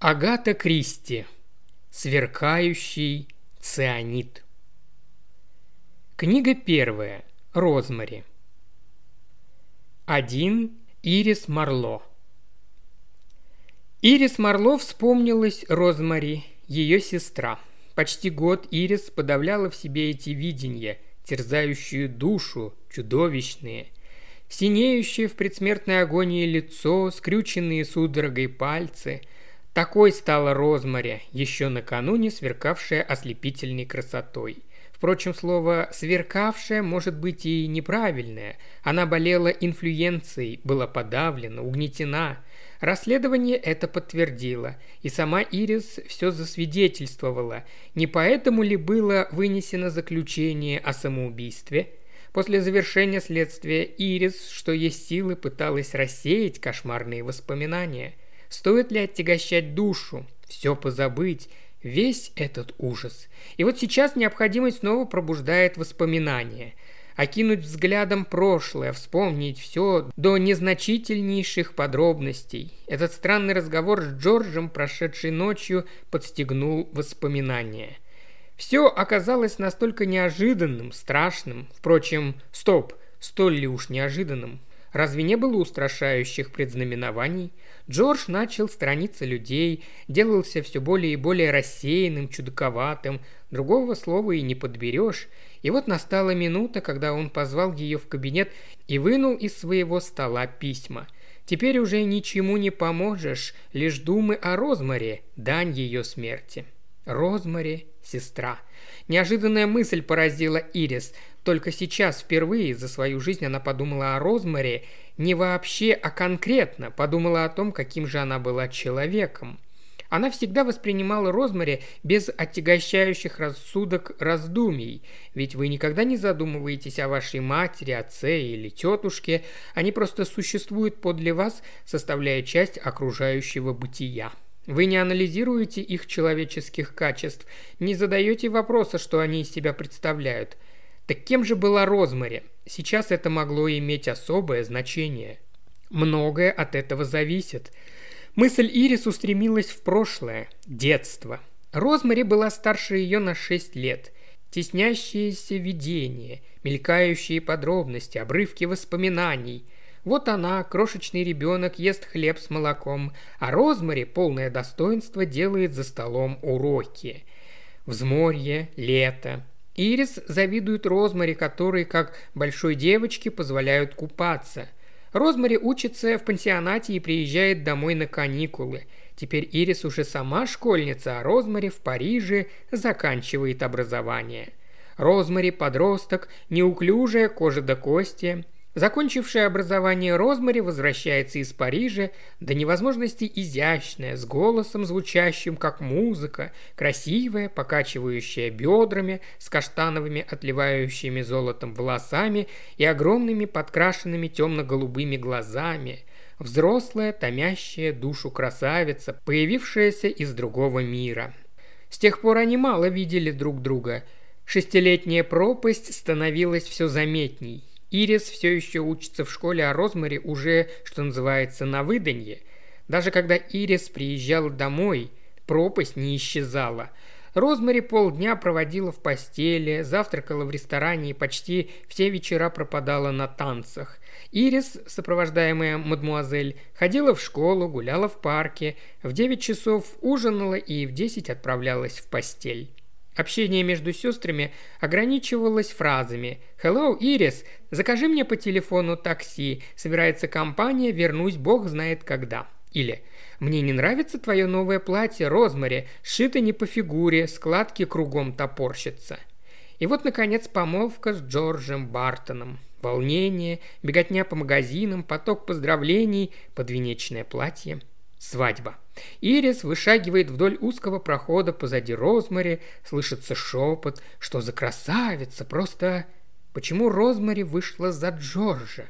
Агата Кристи. Сверкающий цианид. Книга первая. Розмари. Один. Ирис Марло. Ирис Марло вспомнилась Розмари, ее сестра. Почти год Ирис подавляла в себе эти видения, терзающие душу, чудовищные – синеющее в предсмертной агонии лицо, скрюченные судорогой пальцы – такой стала Розмари, еще накануне сверкавшая ослепительной красотой. Впрочем, слово «сверкавшая» может быть и неправильное. Она болела инфлюенцией, была подавлена, угнетена. Расследование это подтвердило, и сама Ирис все засвидетельствовала. Не поэтому ли было вынесено заключение о самоубийстве? После завершения следствия Ирис, что есть силы, пыталась рассеять кошмарные воспоминания – Стоит ли оттягощать душу, все позабыть, весь этот ужас? И вот сейчас необходимость снова пробуждает воспоминания. Окинуть взглядом прошлое, вспомнить все до незначительнейших подробностей. Этот странный разговор с Джорджем, прошедший ночью, подстегнул воспоминания. Все оказалось настолько неожиданным, страшным. Впрочем, стоп, столь ли уж неожиданным. Разве не было устрашающих предзнаменований? Джордж начал страниться людей, делался все более и более рассеянным, чудаковатым, другого слова и не подберешь. И вот настала минута, когда он позвал ее в кабинет и вынул из своего стола письма. Теперь уже ничему не поможешь, лишь думы о Розмаре, дань ее смерти. Розмаре – сестра. Неожиданная мысль поразила Ирис. Только сейчас впервые за свою жизнь она подумала о Розмаре не вообще, а конкретно, подумала о том, каким же она была человеком. Она всегда воспринимала Розмари без отягощающих рассудок раздумий, ведь вы никогда не задумываетесь о вашей матери, отце или тетушке, они просто существуют подле вас, составляя часть окружающего бытия. Вы не анализируете их человеческих качеств, не задаете вопроса, что они из себя представляют – так кем же была Розмари? Сейчас это могло иметь особое значение. Многое от этого зависит. Мысль Ирис устремилась в прошлое, детство. Розмари была старше ее на шесть лет. Теснящиеся видения, мелькающие подробности, обрывки воспоминаний. Вот она, крошечный ребенок, ест хлеб с молоком, а Розмари, полное достоинство, делает за столом уроки. Взморье, лето, Ирис завидует Розмари, которые, как большой девочке, позволяют купаться. Розмари учится в пансионате и приезжает домой на каникулы. Теперь Ирис уже сама школьница, а Розмари в Париже заканчивает образование. Розмари – подросток, неуклюжая, кожа до кости – Закончившая образование Розмари возвращается из Парижа до невозможности изящная, с голосом звучащим как музыка, красивая, покачивающая бедрами, с каштановыми отливающими золотом волосами и огромными подкрашенными темно-голубыми глазами, взрослая, томящая душу красавица, появившаяся из другого мира. С тех пор они мало видели друг друга. Шестилетняя пропасть становилась все заметней. Ирис все еще учится в школе, а Розмари уже, что называется, на выданье. Даже когда Ирис приезжала домой, пропасть не исчезала. Розмари полдня проводила в постели, завтракала в ресторане и почти все вечера пропадала на танцах. Ирис, сопровождаемая мадмуазель, ходила в школу, гуляла в парке, в 9 часов ужинала и в 10 отправлялась в постель. Общение между сестрами ограничивалось фразами «Hello, Ирис, закажи мне по телефону такси, собирается компания, вернусь, бог знает когда». Или «Мне не нравится твое новое платье, Розмари, сшито не по фигуре, складки кругом топорщатся». И вот, наконец, помолвка с Джорджем Бартоном. Волнение, беготня по магазинам, поток поздравлений, подвенечное платье – Свадьба. Ирис вышагивает вдоль узкого прохода позади Розмари, слышится шепот, что за красавица, просто... Почему Розмари вышла за Джорджа?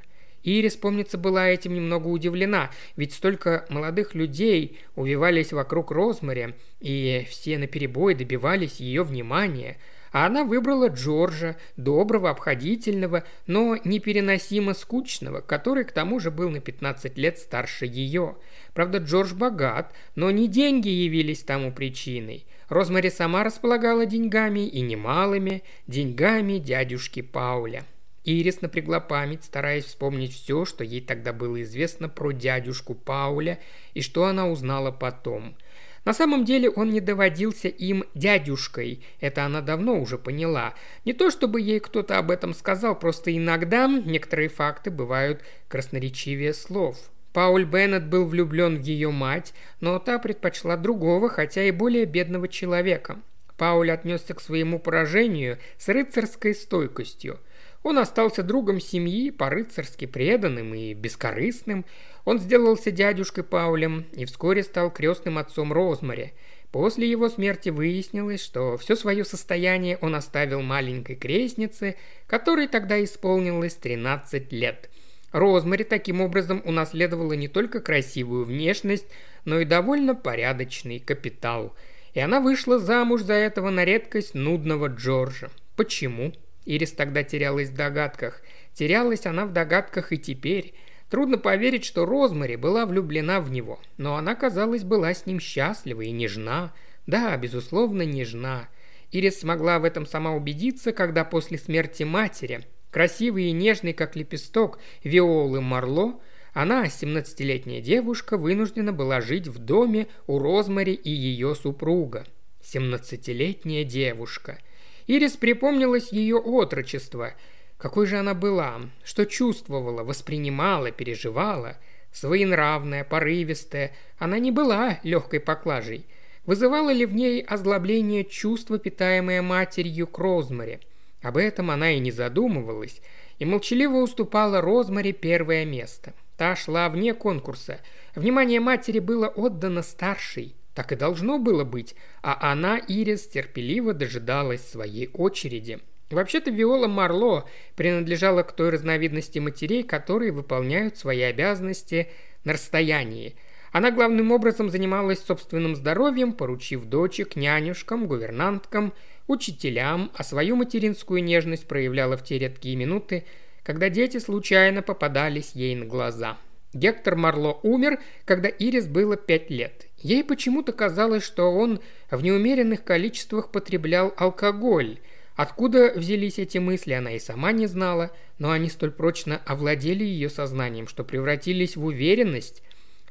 Ирис, помнится, была этим немного удивлена, ведь столько молодых людей увивались вокруг Розмари, и все наперебой добивались ее внимания. а она выбрала Джорджа, доброго, обходительного, но непереносимо скучного, который к тому же был на 15 лет старше ее. Правда, Джордж богат, но не деньги явились тому причиной. Розмари сама располагала деньгами и немалыми, деньгами дядюшки Пауля. Ирис напрягла память, стараясь вспомнить все, что ей тогда было известно про дядюшку Пауля и что она узнала потом – на самом деле он не доводился им дядюшкой, это она давно уже поняла. Не то чтобы ей кто-то об этом сказал, просто иногда некоторые факты бывают красноречивее слов. Пауль Беннет был влюблен в ее мать, но та предпочла другого, хотя и более бедного человека. Пауль отнесся к своему поражению с рыцарской стойкостью. Он остался другом семьи, по-рыцарски преданным и бескорыстным. Он сделался дядюшкой Паулем и вскоре стал крестным отцом Розмари. После его смерти выяснилось, что все свое состояние он оставил маленькой крестнице, которой тогда исполнилось 13 лет. Розмари таким образом унаследовала не только красивую внешность, но и довольно порядочный капитал. И она вышла замуж за этого на редкость нудного Джорджа. Почему? Ирис тогда терялась в догадках. Терялась она в догадках и теперь. Трудно поверить, что Розмари была влюблена в него, но она, казалось, была с ним счастлива и нежна. Да, безусловно, нежна. Ирис смогла в этом сама убедиться, когда после смерти матери, красивый и нежный, как лепесток, Виолы Марло, она, 17-летняя девушка, вынуждена была жить в доме у Розмари и ее супруга. 17-летняя девушка. Ирис припомнилось ее отрочество – какой же она была, что чувствовала, воспринимала, переживала. Своенравная, порывистая, она не была легкой поклажей. Вызывало ли в ней озлобление чувство, питаемое матерью к Розмаре? Об этом она и не задумывалась, и молчаливо уступала Розмаре первое место. Та шла вне конкурса. Внимание матери было отдано старшей. Так и должно было быть, а она, Ирис, терпеливо дожидалась своей очереди. Вообще-то Виола Марло принадлежала к той разновидности матерей, которые выполняют свои обязанности на расстоянии. Она главным образом занималась собственным здоровьем, поручив дочек нянюшкам, гувернанткам, учителям, а свою материнскую нежность проявляла в те редкие минуты, когда дети случайно попадались ей на глаза. Гектор Марло умер, когда Ирис было пять лет. Ей почему-то казалось, что он в неумеренных количествах потреблял алкоголь – Откуда взялись эти мысли, она и сама не знала, но они столь прочно овладели ее сознанием, что превратились в уверенность.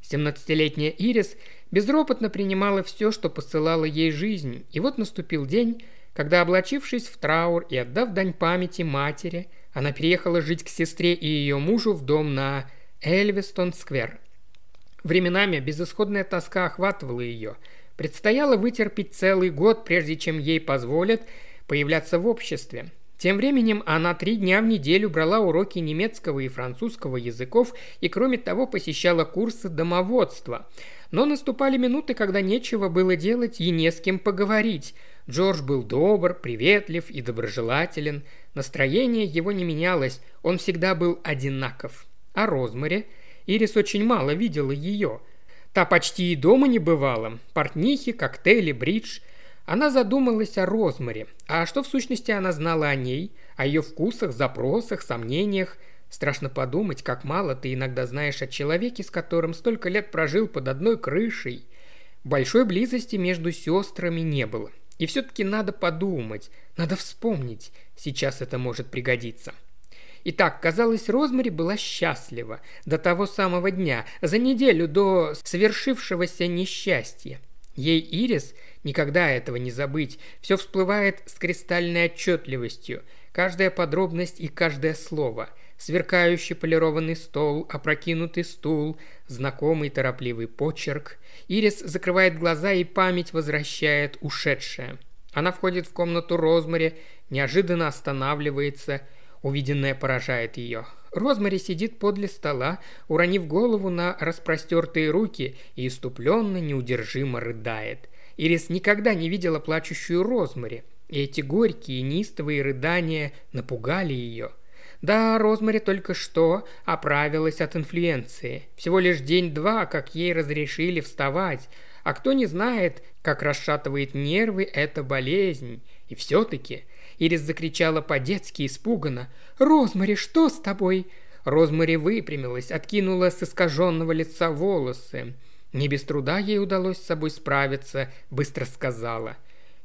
Семнадцатилетняя Ирис безропотно принимала все, что посылала ей жизнь, и вот наступил день, когда, облачившись в траур и отдав дань памяти матери, она переехала жить к сестре и ее мужу в дом на Эльвестон-сквер. Временами безысходная тоска охватывала ее. Предстояло вытерпеть целый год, прежде чем ей позволят – появляться в обществе. Тем временем она три дня в неделю брала уроки немецкого и французского языков и, кроме того, посещала курсы домоводства. Но наступали минуты, когда нечего было делать и не с кем поговорить. Джордж был добр, приветлив и доброжелателен. Настроение его не менялось, он всегда был одинаков. А Розмаре Ирис очень мало видела ее. Та почти и дома не бывала. Портнихи, коктейли, бридж – она задумалась о Розмаре. А что в сущности она знала о ней, о ее вкусах, запросах, сомнениях? Страшно подумать, как мало ты иногда знаешь о человеке, с которым столько лет прожил под одной крышей. Большой близости между сестрами не было. И все-таки надо подумать, надо вспомнить. Сейчас это может пригодиться. Итак, казалось, Розмари была счастлива до того самого дня, за неделю до свершившегося несчастья. Ей Ирис никогда этого не забыть. Все всплывает с кристальной отчетливостью. Каждая подробность и каждое слово. Сверкающий полированный стол, опрокинутый стул, знакомый торопливый почерк. Ирис закрывает глаза и память возвращает ушедшее. Она входит в комнату Розмари, неожиданно останавливается. Увиденное поражает ее. Розмари сидит подле стола, уронив голову на распростертые руки и иступленно, неудержимо рыдает. Ирис никогда не видела плачущую Розмари, и эти горькие, неистовые рыдания напугали ее. Да, Розмари только что оправилась от инфлюенции. Всего лишь день-два, как ей разрешили вставать. А кто не знает, как расшатывает нервы эта болезнь. И все-таки Ирис закричала по-детски испуганно. «Розмари, что с тобой?» Розмари выпрямилась, откинула с искаженного лица волосы. Не без труда ей удалось с собой справиться, быстро сказала.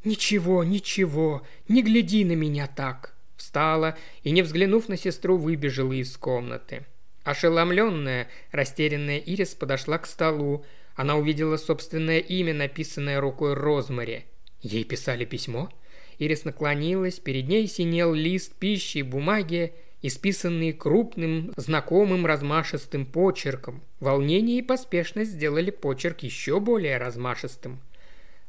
«Ничего, ничего, не гляди на меня так!» Встала и, не взглянув на сестру, выбежала из комнаты. Ошеломленная, растерянная Ирис подошла к столу. Она увидела собственное имя, написанное рукой Розмари. Ей писали письмо? Ирис наклонилась, перед ней синел лист пищи и бумаги, исписанные крупным, знакомым размашистым почерком. Волнение и поспешность сделали почерк еще более размашистым.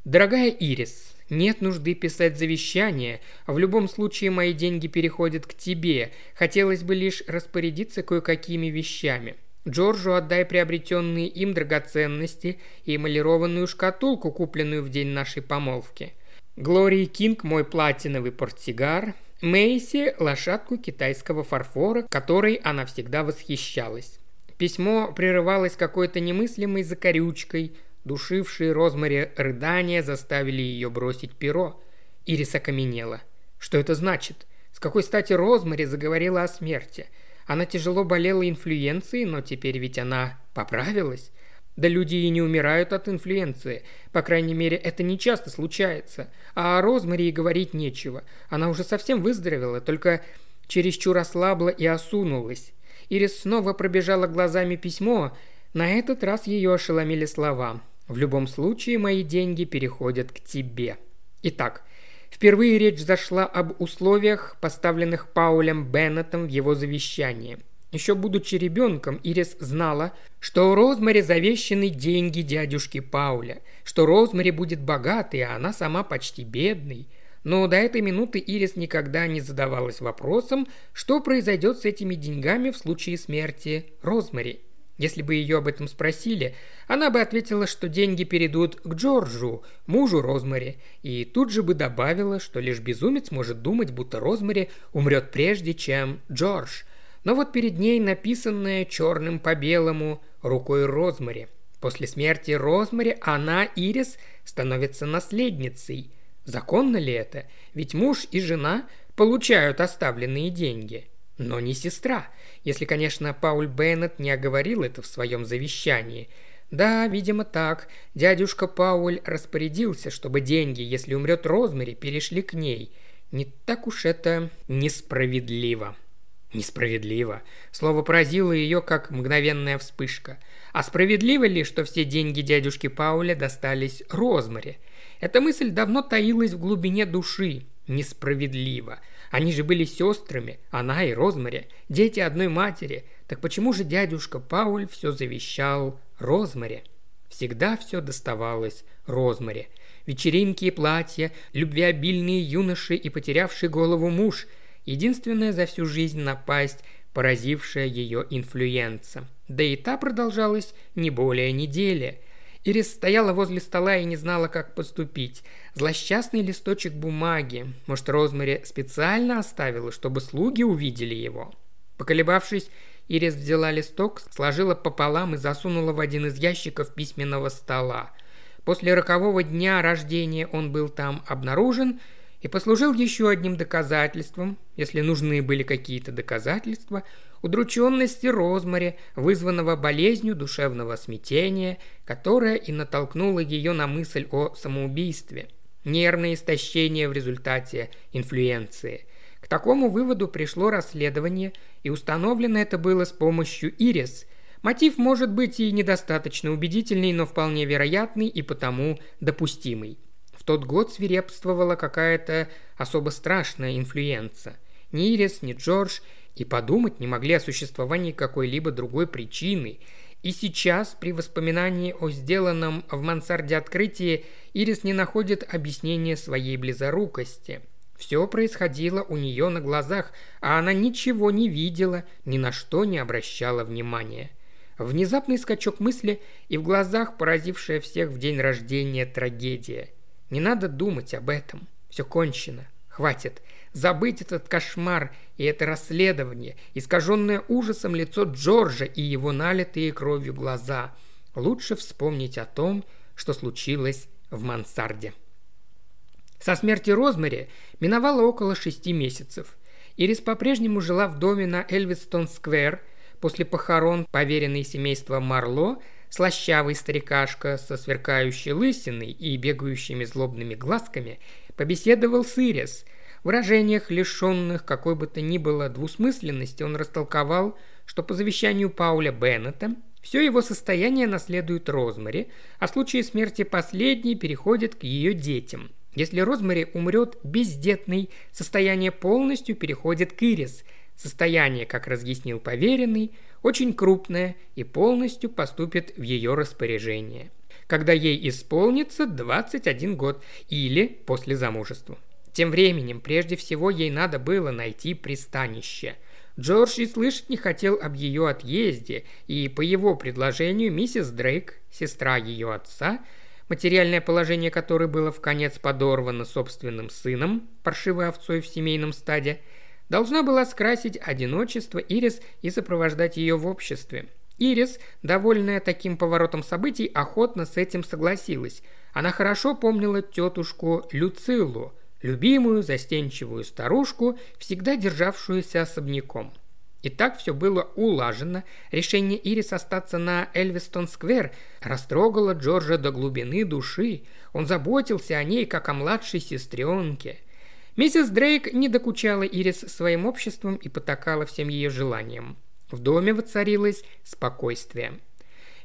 «Дорогая Ирис, нет нужды писать завещание, в любом случае мои деньги переходят к тебе. Хотелось бы лишь распорядиться кое-какими вещами. Джорджу отдай приобретенные им драгоценности и эмалированную шкатулку, купленную в день нашей помолвки. Глории Кинг мой платиновый портсигар, Мэйси – лошадку китайского фарфора, которой она всегда восхищалась. Письмо прерывалось какой-то немыслимой закорючкой, душившие Розмари рыдания заставили ее бросить перо. Ирис окаменела. Что это значит? С какой стати Розмари заговорила о смерти? Она тяжело болела инфлюенцией, но теперь ведь она поправилась. Да люди и не умирают от инфлюенции. По крайней мере, это не часто случается. А о Розмари и говорить нечего. Она уже совсем выздоровела, только чересчур ослабла и осунулась. Ирис снова пробежала глазами письмо. На этот раз ее ошеломили слова. «В любом случае, мои деньги переходят к тебе». Итак, впервые речь зашла об условиях, поставленных Паулем Беннетом в его завещании – еще будучи ребенком, Ирис знала, что у Розмари завещаны деньги дядюшки Пауля, что Розмари будет богатой, а она сама почти бедной. Но до этой минуты Ирис никогда не задавалась вопросом, что произойдет с этими деньгами в случае смерти Розмари. Если бы ее об этом спросили, она бы ответила, что деньги перейдут к Джорджу, мужу Розмари, и тут же бы добавила, что лишь безумец может думать, будто Розмари умрет прежде, чем Джордж – но вот перед ней написанное черным по белому рукой Розмари. После смерти Розмари она, Ирис, становится наследницей. Законно ли это? Ведь муж и жена получают оставленные деньги. Но не сестра, если, конечно, Пауль Беннет не оговорил это в своем завещании. Да, видимо, так. Дядюшка Пауль распорядился, чтобы деньги, если умрет Розмари, перешли к ней. Не так уж это несправедливо. Несправедливо. Слово поразило ее, как мгновенная вспышка. А справедливо ли, что все деньги дядюшки Пауля достались Розмаре? Эта мысль давно таилась в глубине души. Несправедливо. Они же были сестрами, она и Розмаре, дети одной матери. Так почему же дядюшка Пауль все завещал Розмаре? Всегда все доставалось Розмаре. Вечеринки и платья, любвеобильные юноши и потерявший голову муж – единственная за всю жизнь напасть, поразившая ее инфлюенса. Да и та продолжалась не более недели. Ирис стояла возле стола и не знала, как поступить. Злосчастный листочек бумаги. Может, Розмари специально оставила, чтобы слуги увидели его? Поколебавшись, Ирис взяла листок, сложила пополам и засунула в один из ящиков письменного стола. После рокового дня рождения он был там обнаружен – и послужил еще одним доказательством, если нужны были какие-то доказательства, удрученности Розмари, вызванного болезнью душевного смятения, которая и натолкнула ее на мысль о самоубийстве. Нервное истощение в результате инфлюенции. К такому выводу пришло расследование, и установлено это было с помощью Ирис. Мотив может быть и недостаточно убедительный, но вполне вероятный и потому допустимый. Тот год свирепствовала какая-то особо страшная инфлюенция. Ни Ирис, ни Джордж и подумать не могли о существовании какой-либо другой причины. И сейчас, при воспоминании о сделанном в мансарде открытии, Ирис не находит объяснения своей близорукости. Все происходило у нее на глазах, а она ничего не видела, ни на что не обращала внимания. Внезапный скачок мысли и в глазах поразившая всех в день рождения трагедия – не надо думать об этом. Все кончено. Хватит. Забыть этот кошмар и это расследование, искаженное ужасом лицо Джорджа и его налитые кровью глаза. Лучше вспомнить о том, что случилось в мансарде. Со смерти Розмари миновало около шести месяцев. Ирис по-прежнему жила в доме на Эльвистон-сквер. После похорон, поверенный семейства Марло, слащавый старикашка со сверкающей лысиной и бегающими злобными глазками, побеседовал с Ирис. В выражениях, лишенных какой бы то ни было двусмысленности, он растолковал, что по завещанию Пауля Беннета все его состояние наследует Розмари, а в случае смерти последней переходит к ее детям – если Розмари умрет бездетной, состояние полностью переходит к Ирис. Состояние, как разъяснил поверенный, очень крупное и полностью поступит в ее распоряжение. Когда ей исполнится 21 год или после замужества. Тем временем, прежде всего, ей надо было найти пристанище. Джордж и слышать не хотел об ее отъезде, и по его предложению миссис Дрейк, сестра ее отца, материальное положение которой было в конец подорвано собственным сыном, паршивой овцой в семейном стаде, должна была скрасить одиночество Ирис и сопровождать ее в обществе. Ирис, довольная таким поворотом событий, охотно с этим согласилась. Она хорошо помнила тетушку Люцилу, любимую застенчивую старушку, всегда державшуюся особняком – и так все было улажено. Решение Ирис остаться на Эльвистон-сквер растрогало Джорджа до глубины души. Он заботился о ней, как о младшей сестренке. Миссис Дрейк не докучала Ирис своим обществом и потакала всем ее желаниям. В доме воцарилось спокойствие.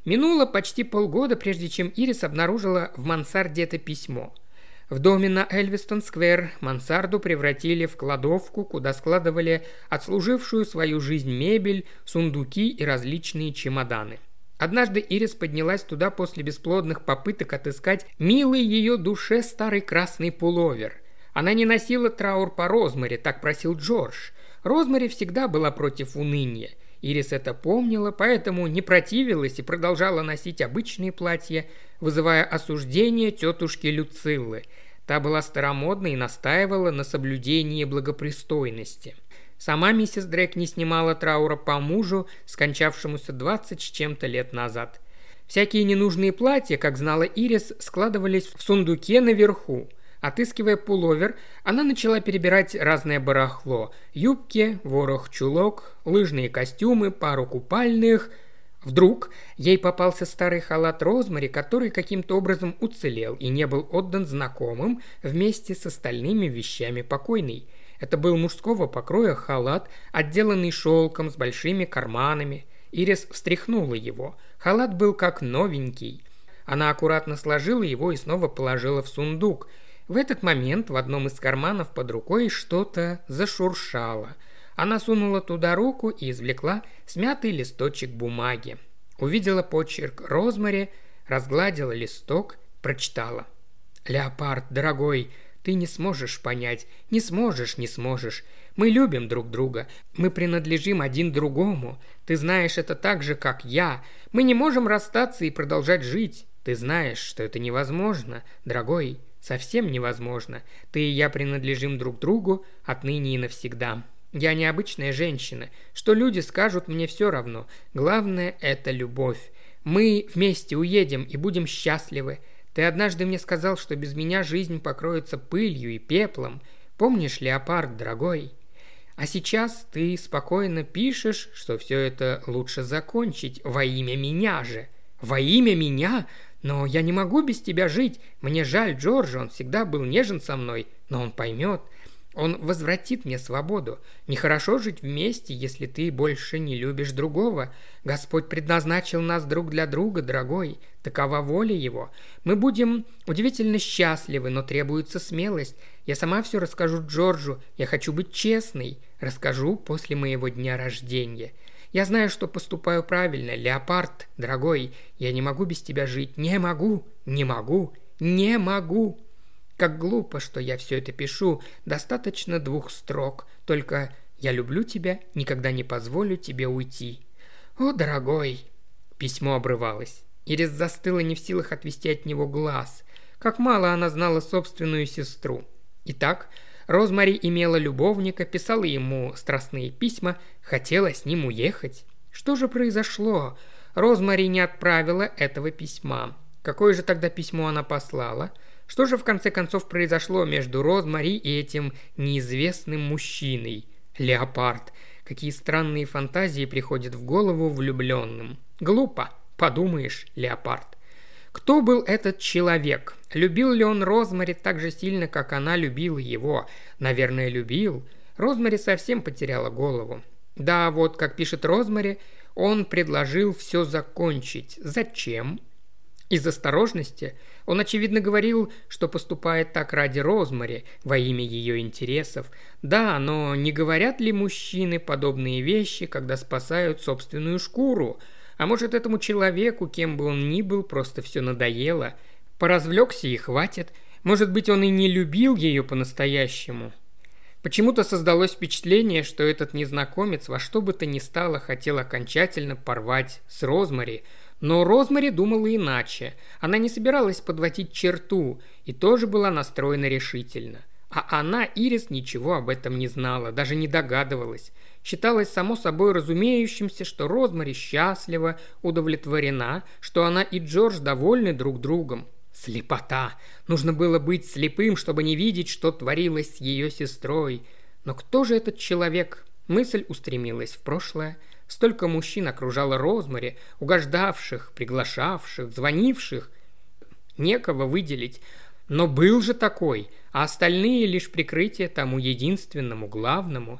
Минуло почти полгода, прежде чем Ирис обнаружила в мансарде это письмо – в доме на Эльвистон-сквер мансарду превратили в кладовку, куда складывали отслужившую свою жизнь мебель, сундуки и различные чемоданы. Однажды Ирис поднялась туда после бесплодных попыток отыскать милый ее душе старый красный пуловер. Она не носила траур по Розмаре, так просил Джордж. Розмари всегда была против уныния. Ирис это помнила, поэтому не противилась и продолжала носить обычные платья, вызывая осуждение тетушки Люциллы. Та была старомодной и настаивала на соблюдении благопристойности. Сама миссис Дрейк не снимала траура по мужу, скончавшемуся двадцать с чем-то лет назад. Всякие ненужные платья, как знала Ирис, складывались в сундуке наверху. Отыскивая пуловер, она начала перебирать разное барахло – юбки, ворох чулок, лыжные костюмы, пару купальных – Вдруг ей попался старый халат Розмари, который каким-то образом уцелел и не был отдан знакомым вместе с остальными вещами покойной. Это был мужского покроя халат, отделанный шелком с большими карманами. Ирис встряхнула его. Халат был как новенький. Она аккуратно сложила его и снова положила в сундук. В этот момент в одном из карманов под рукой что-то зашуршало – она сунула туда руку и извлекла смятый листочек бумаги. Увидела почерк Розмари, разгладила листок, прочитала. «Леопард, дорогой, ты не сможешь понять, не сможешь, не сможешь. Мы любим друг друга, мы принадлежим один другому. Ты знаешь это так же, как я. Мы не можем расстаться и продолжать жить. Ты знаешь, что это невозможно, дорогой, совсем невозможно. Ты и я принадлежим друг другу отныне и навсегда. Я необычная женщина. Что люди скажут, мне все равно. Главное – это любовь. Мы вместе уедем и будем счастливы. Ты однажды мне сказал, что без меня жизнь покроется пылью и пеплом. Помнишь, леопард, дорогой? А сейчас ты спокойно пишешь, что все это лучше закончить во имя меня же. Во имя меня? Но я не могу без тебя жить. Мне жаль Джорджа, он всегда был нежен со мной, но он поймет – он возвратит мне свободу. Нехорошо жить вместе, если ты больше не любишь другого. Господь предназначил нас друг для друга, дорогой. Такова воля его. Мы будем удивительно счастливы, но требуется смелость. Я сама все расскажу Джорджу. Я хочу быть честной. Расскажу после моего дня рождения. Я знаю, что поступаю правильно. Леопард, дорогой, я не могу без тебя жить. Не могу, не могу, не могу. Как глупо, что я все это пишу. Достаточно двух строк. Только я люблю тебя, никогда не позволю тебе уйти. О, дорогой!» Письмо обрывалось. Ирис застыла не в силах отвести от него глаз. Как мало она знала собственную сестру. Итак, Розмари имела любовника, писала ему страстные письма, хотела с ним уехать. Что же произошло? Розмари не отправила этого письма. Какое же тогда письмо она послала? Что же в конце концов произошло между Розмари и этим неизвестным мужчиной? Леопард. Какие странные фантазии приходят в голову влюбленным. Глупо. Подумаешь, леопард. Кто был этот человек? Любил ли он Розмари так же сильно, как она любила его? Наверное, любил. Розмари совсем потеряла голову. Да, вот, как пишет Розмари, он предложил все закончить. Зачем? Из осторожности он, очевидно, говорил, что поступает так ради Розмари, во имя ее интересов. Да, но не говорят ли мужчины подобные вещи, когда спасают собственную шкуру? А может, этому человеку, кем бы он ни был, просто все надоело? Поразвлекся и хватит. Может быть, он и не любил ее по-настоящему. Почему-то создалось впечатление, что этот незнакомец во что бы то ни стало хотел окончательно порвать с Розмари – но Розмари думала иначе. Она не собиралась подводить черту и тоже была настроена решительно. А она, Ирис, ничего об этом не знала, даже не догадывалась. Считалось само собой разумеющимся, что Розмари счастлива, удовлетворена, что она и Джордж довольны друг другом. Слепота! Нужно было быть слепым, чтобы не видеть, что творилось с ее сестрой. Но кто же этот человек? Мысль устремилась в прошлое – Столько мужчин окружало Розмари, угождавших, приглашавших, звонивших. Некого выделить. Но был же такой, а остальные лишь прикрытие тому единственному, главному.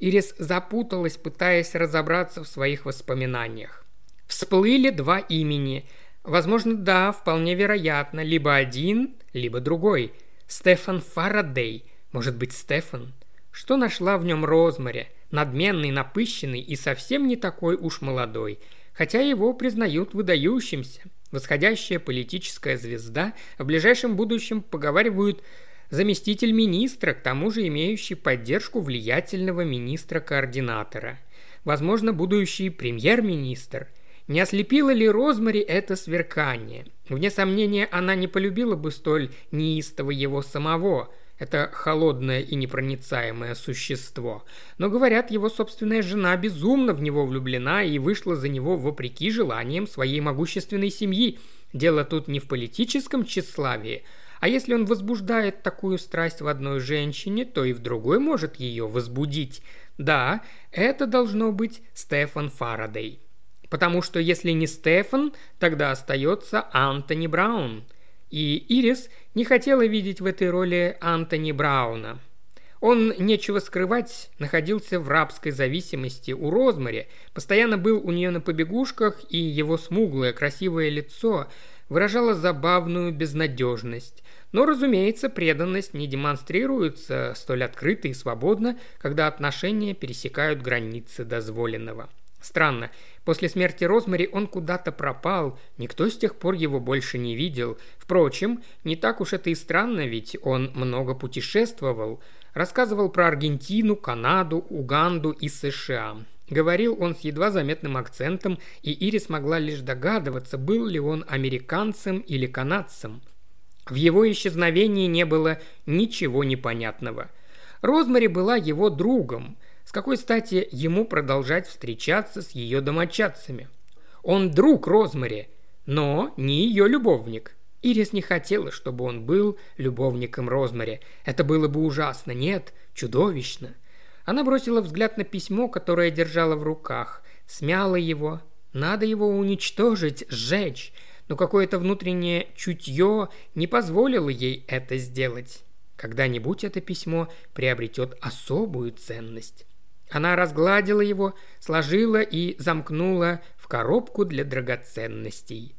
Ирис запуталась, пытаясь разобраться в своих воспоминаниях. Всплыли два имени. Возможно, да, вполне вероятно, либо один, либо другой. Стефан Фарадей. Может быть, Стефан? Что нашла в нем Розмари? надменный, напыщенный и совсем не такой уж молодой, хотя его признают выдающимся. Восходящая политическая звезда, в ближайшем будущем поговаривают заместитель министра, к тому же имеющий поддержку влиятельного министра-координатора. Возможно, будущий премьер-министр. Не ослепило ли Розмари это сверкание? Вне сомнения, она не полюбила бы столь неистово его самого – это холодное и непроницаемое существо. Но, говорят, его собственная жена безумно в него влюблена и вышла за него вопреки желаниям своей могущественной семьи. Дело тут не в политическом тщеславии, а если он возбуждает такую страсть в одной женщине, то и в другой может ее возбудить. Да, это должно быть Стефан Фарадей. Потому что если не Стефан, тогда остается Антони Браун – и Ирис не хотела видеть в этой роли Антони Брауна. Он, нечего скрывать, находился в рабской зависимости у Розмари, постоянно был у нее на побегушках, и его смуглое красивое лицо выражало забавную безнадежность. Но, разумеется, преданность не демонстрируется столь открыто и свободно, когда отношения пересекают границы дозволенного. Странно, после смерти Розмари он куда-то пропал, никто с тех пор его больше не видел. Впрочем, не так уж это и странно, ведь он много путешествовал. Рассказывал про Аргентину, Канаду, Уганду и США. Говорил он с едва заметным акцентом, и Ирис могла лишь догадываться, был ли он американцем или канадцем. В его исчезновении не было ничего непонятного. Розмари была его другом – с какой стати ему продолжать встречаться с ее домочадцами? Он друг Розмари, но не ее любовник. Ирис не хотела, чтобы он был любовником Розмари. Это было бы ужасно, нет, чудовищно. Она бросила взгляд на письмо, которое держала в руках, смяла его. Надо его уничтожить, сжечь. Но какое-то внутреннее чутье не позволило ей это сделать. Когда-нибудь это письмо приобретет особую ценность. Она разгладила его, сложила и замкнула в коробку для драгоценностей.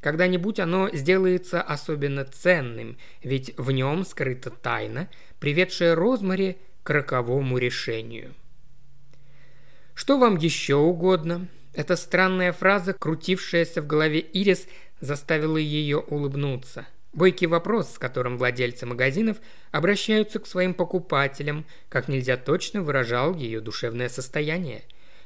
Когда-нибудь оно сделается особенно ценным, ведь в нем скрыта тайна, приведшая Розмари к роковому решению. «Что вам еще угодно?» Эта странная фраза, крутившаяся в голове Ирис, заставила ее улыбнуться – Бойкий вопрос, с которым владельцы магазинов обращаются к своим покупателям, как нельзя точно выражал ее душевное состояние.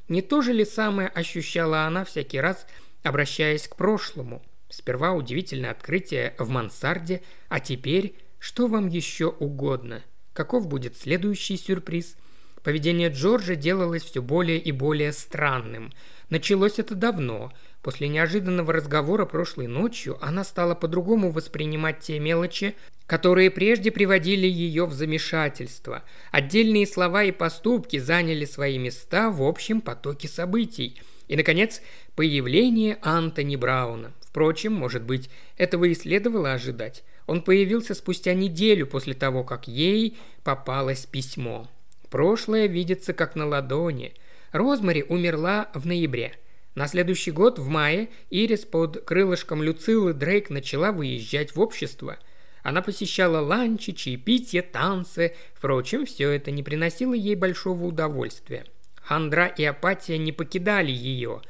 Не то же ли самое ощущала она всякий раз, обращаясь к прошлому? Сперва удивительное открытие в мансарде, а теперь что вам еще угодно? Каков будет следующий сюрприз? Поведение Джорджа делалось все более и более странным. Началось это давно. После неожиданного разговора прошлой ночью она стала по-другому воспринимать те мелочи, которые прежде приводили ее в замешательство. Отдельные слова и поступки заняли свои места в общем потоке событий. И, наконец, появление Антони Брауна. Впрочем, может быть, этого и следовало ожидать. Он появился спустя неделю после того, как ей попалось письмо. Прошлое видится как на ладони. Розмари умерла в ноябре. На следующий год, в мае, Ирис под крылышком Люцилы Дрейк начала выезжать в общество – она посещала ланчи, чаепития, танцы. Впрочем, все это не приносило ей большого удовольствия. Хандра и апатия не покидали ее.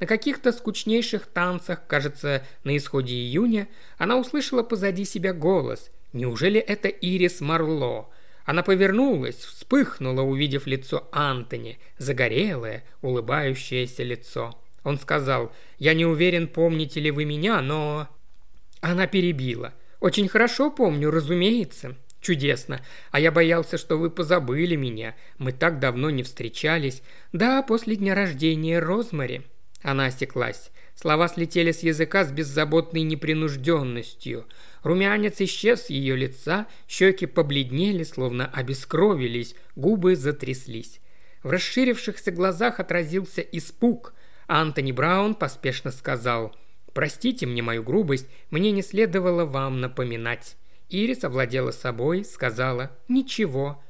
На каких-то скучнейших танцах, кажется, на исходе июня, она услышала позади себя голос. Неужели это Ирис Марло? Она повернулась, вспыхнула, увидев лицо Антони, загорелое, улыбающееся лицо. Он сказал, «Я не уверен, помните ли вы меня, но...» Она перебила. «Очень хорошо помню, разумеется». «Чудесно. А я боялся, что вы позабыли меня. Мы так давно не встречались. Да, после дня рождения Розмари». Она осеклась. Слова слетели с языка с беззаботной непринужденностью. Румянец исчез с ее лица, щеки побледнели, словно обескровились, губы затряслись. В расширившихся глазах отразился испуг. Антони Браун поспешно сказал – Простите мне мою грубость, мне не следовало вам напоминать». Ирис овладела собой, сказала «Ничего».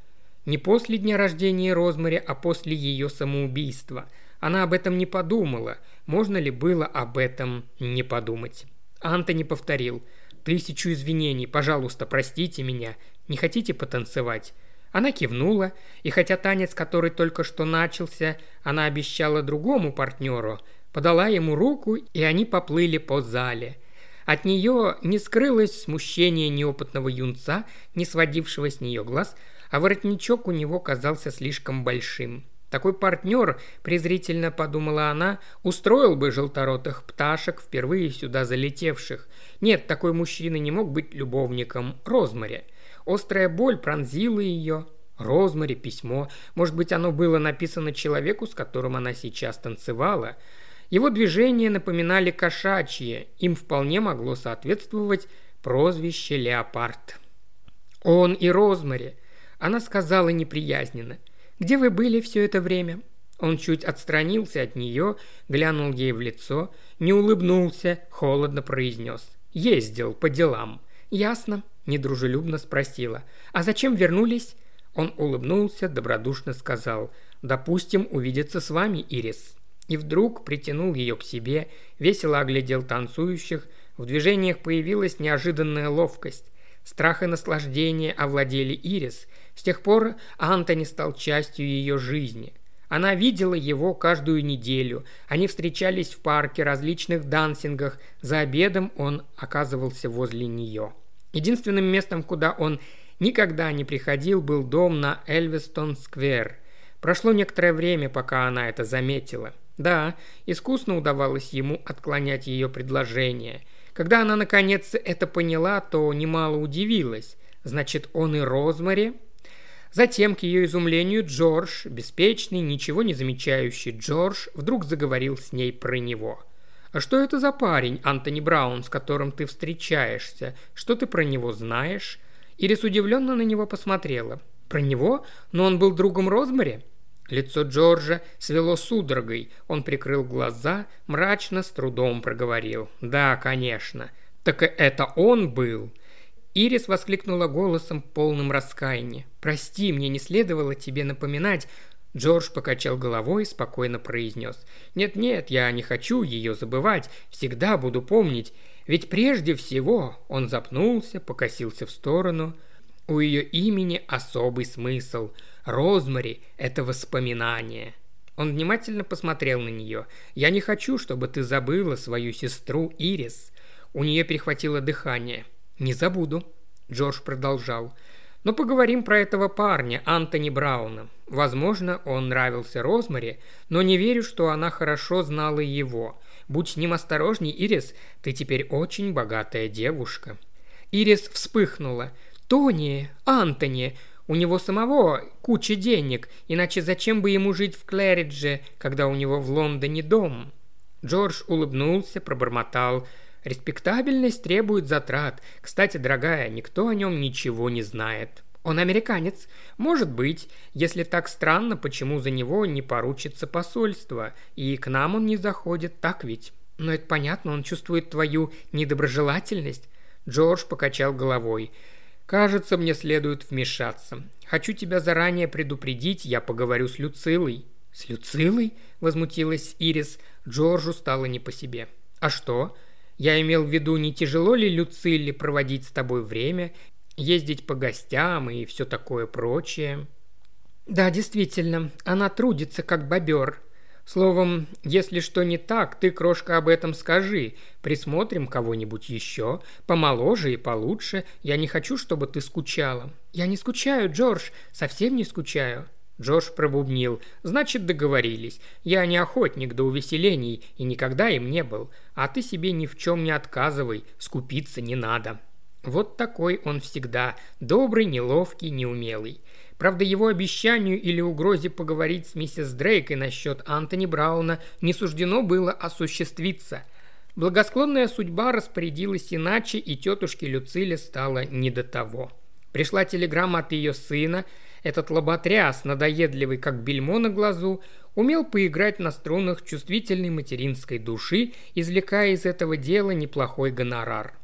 Не после дня рождения Розмари, а после ее самоубийства. Она об этом не подумала. Можно ли было об этом не подумать? Антони повторил «Тысячу извинений, пожалуйста, простите меня. Не хотите потанцевать?» Она кивнула, и хотя танец, который только что начался, она обещала другому партнеру, подала ему руку, и они поплыли по зале. От нее не скрылось смущение неопытного юнца, не сводившего с нее глаз, а воротничок у него казался слишком большим. Такой партнер, презрительно подумала она, устроил бы желторотых пташек, впервые сюда залетевших. Нет, такой мужчина не мог быть любовником Розмари. Острая боль пронзила ее. Розмари, письмо. Может быть, оно было написано человеку, с которым она сейчас танцевала. Его движения напоминали кошачьи, им вполне могло соответствовать прозвище «Леопард». «Он и Розмари», – она сказала неприязненно. «Где вы были все это время?» Он чуть отстранился от нее, глянул ей в лицо, не улыбнулся, холодно произнес. «Ездил по делам». «Ясно», – недружелюбно спросила. «А зачем вернулись?» Он улыбнулся, добродушно сказал. «Допустим, увидеться с вами, Ирис» и вдруг притянул ее к себе, весело оглядел танцующих, в движениях появилась неожиданная ловкость. Страх и наслаждение овладели Ирис. С тех пор Антони стал частью ее жизни. Она видела его каждую неделю. Они встречались в парке, различных дансингах. За обедом он оказывался возле нее. Единственным местом, куда он никогда не приходил, был дом на Эльвестон-сквер. Прошло некоторое время, пока она это заметила. Да, искусно удавалось ему отклонять ее предложение. Когда она наконец это поняла, то немало удивилась. Значит, он и Розмари? Затем, к ее изумлению, Джордж, беспечный, ничего не замечающий Джордж, вдруг заговорил с ней про него. «А что это за парень, Антони Браун, с которым ты встречаешься? Что ты про него знаешь?» Ирис удивленно на него посмотрела. «Про него? Но он был другом Розмари?» Лицо Джорджа свело судорогой. Он прикрыл глаза, мрачно, с трудом проговорил. «Да, конечно. Так это он был?» Ирис воскликнула голосом, полным раскаяния. «Прости, мне не следовало тебе напоминать». Джордж покачал головой и спокойно произнес. «Нет-нет, я не хочу ее забывать. Всегда буду помнить. Ведь прежде всего...» Он запнулся, покосился в сторону. «У ее имени особый смысл. Розмари – это воспоминание. Он внимательно посмотрел на нее. «Я не хочу, чтобы ты забыла свою сестру Ирис». У нее перехватило дыхание. «Не забуду», – Джордж продолжал. «Но поговорим про этого парня, Антони Брауна. Возможно, он нравился Розмари, но не верю, что она хорошо знала его. Будь с ним осторожней, Ирис, ты теперь очень богатая девушка». Ирис вспыхнула. «Тони, Антони, У него самого куча денег, иначе зачем бы ему жить в Клэридже, когда у него в Лондоне дом?» Джордж улыбнулся, пробормотал. «Респектабельность требует затрат. Кстати, дорогая, никто о нем ничего не знает». «Он американец. Может быть. Если так странно, почему за него не поручится посольство? И к нам он не заходит, так ведь?» «Но это понятно, он чувствует твою недоброжелательность». Джордж покачал головой. «Кажется, мне следует вмешаться. Хочу тебя заранее предупредить, я поговорю с Люцилой». «С Люцилой?» – возмутилась Ирис. Джорджу стало не по себе. «А что? Я имел в виду, не тяжело ли Люцилле проводить с тобой время, ездить по гостям и все такое прочее?» «Да, действительно, она трудится, как бобер», Словом, если что не так, ты, крошка, об этом скажи. Присмотрим кого-нибудь еще, помоложе и получше. Я не хочу, чтобы ты скучала». «Я не скучаю, Джордж, совсем не скучаю». Джордж пробубнил. «Значит, договорились. Я не охотник до увеселений и никогда им не был. А ты себе ни в чем не отказывай, скупиться не надо». Вот такой он всегда. Добрый, неловкий, неумелый. Правда, его обещанию или угрозе поговорить с миссис Дрейкой насчет Антони Брауна не суждено было осуществиться. Благосклонная судьба распорядилась иначе, и тетушке Люциле стало не до того. Пришла телеграмма от ее сына. Этот лоботряс, надоедливый как бельмо на глазу, умел поиграть на струнах чувствительной материнской души, извлекая из этого дела неплохой гонорар.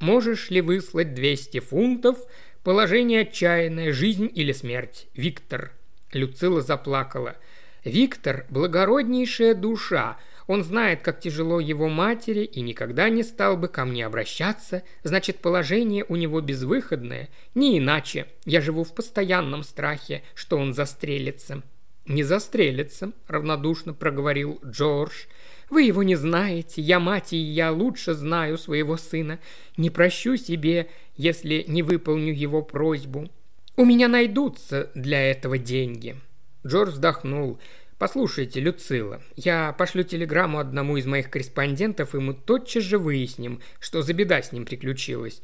«Можешь ли выслать 200 фунтов Положение отчаянное, жизнь или смерть. Виктор. Люцила заплакала. Виктор – благороднейшая душа. Он знает, как тяжело его матери и никогда не стал бы ко мне обращаться. Значит, положение у него безвыходное. Не иначе. Я живу в постоянном страхе, что он застрелится. «Не застрелится», – равнодушно проговорил Джордж. Вы его не знаете, я мать, и я лучше знаю своего сына. Не прощу себе, если не выполню его просьбу. У меня найдутся для этого деньги». Джордж вздохнул. «Послушайте, Люцила, я пошлю телеграмму одному из моих корреспондентов, и мы тотчас же выясним, что за беда с ним приключилась.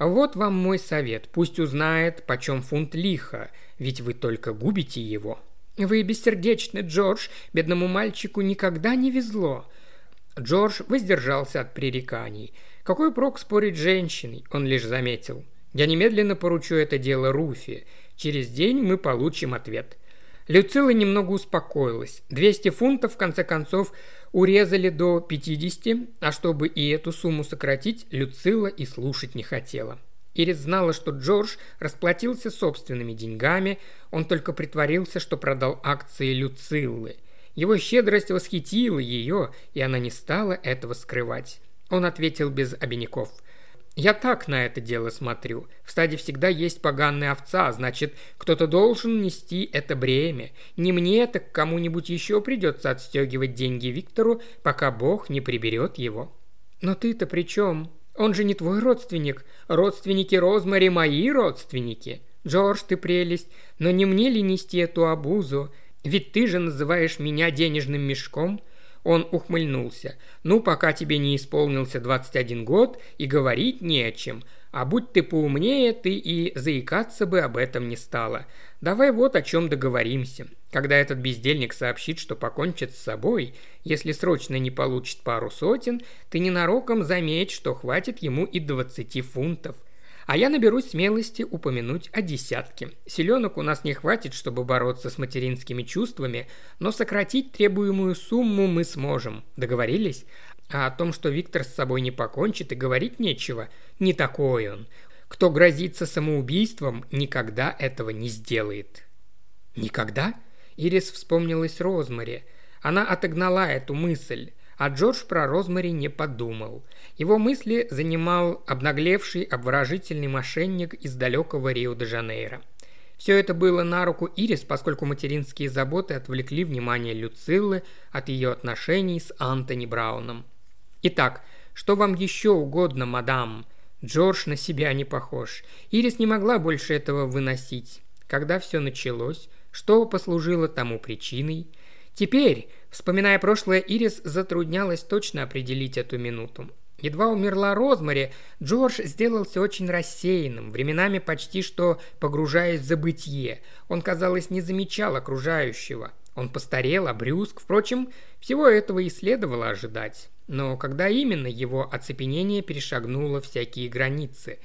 Вот вам мой совет. Пусть узнает, почем фунт лиха, ведь вы только губите его». «Вы бессердечны, Джордж. Бедному мальчику никогда не везло». Джордж воздержался от пререканий. Какой прок спорить с женщиной, он лишь заметил. «Я немедленно поручу это дело Руфи. Через день мы получим ответ». Люцила немного успокоилась. 200 фунтов, в конце концов, урезали до 50, а чтобы и эту сумму сократить, Люцила и слушать не хотела. Ирис знала, что Джордж расплатился собственными деньгами, он только притворился, что продал акции Люциллы. Его щедрость восхитила ее, и она не стала этого скрывать. Он ответил без обиняков. «Я так на это дело смотрю. В стаде всегда есть поганая овца, значит, кто-то должен нести это бремя. Не мне, так кому-нибудь еще придется отстегивать деньги Виктору, пока Бог не приберет его». «Но ты-то при чем?» Он же не твой родственник. Родственники Розмари мои родственники. Джордж, ты прелесть. Но не мне ли нести эту обузу? Ведь ты же называешь меня денежным мешком». Он ухмыльнулся. «Ну, пока тебе не исполнился 21 год, и говорить не о чем. А будь ты поумнее, ты и заикаться бы об этом не стала. Давай вот о чем договоримся. Когда этот бездельник сообщит, что покончит с собой, если срочно не получит пару сотен, ты ненароком заметь, что хватит ему и 20 фунтов. А я наберусь смелости упомянуть о десятке. Селенок у нас не хватит, чтобы бороться с материнскими чувствами, но сократить требуемую сумму мы сможем. Договорились? А о том, что Виктор с собой не покончит и говорить нечего, не такой он. Кто грозится самоубийством, никогда этого не сделает. Никогда? Ирис вспомнилась Розмари. Она отогнала эту мысль, а Джордж про Розмари не подумал. Его мысли занимал обнаглевший, обворожительный мошенник из далекого Рио-де-Жанейро. Все это было на руку Ирис, поскольку материнские заботы отвлекли внимание Люциллы от ее отношений с Антони Брауном. «Итак, что вам еще угодно, мадам?» Джордж на себя не похож. Ирис не могла больше этого выносить. Когда все началось, что послужило тому причиной? Теперь, вспоминая прошлое, Ирис затруднялась точно определить эту минуту. Едва умерла Розмари, Джордж сделался очень рассеянным, временами почти что погружаясь в забытье. Он, казалось, не замечал окружающего. Он постарел, обрюзг. Впрочем, всего этого и следовало ожидать. Но когда именно его оцепенение перешагнуло всякие границы?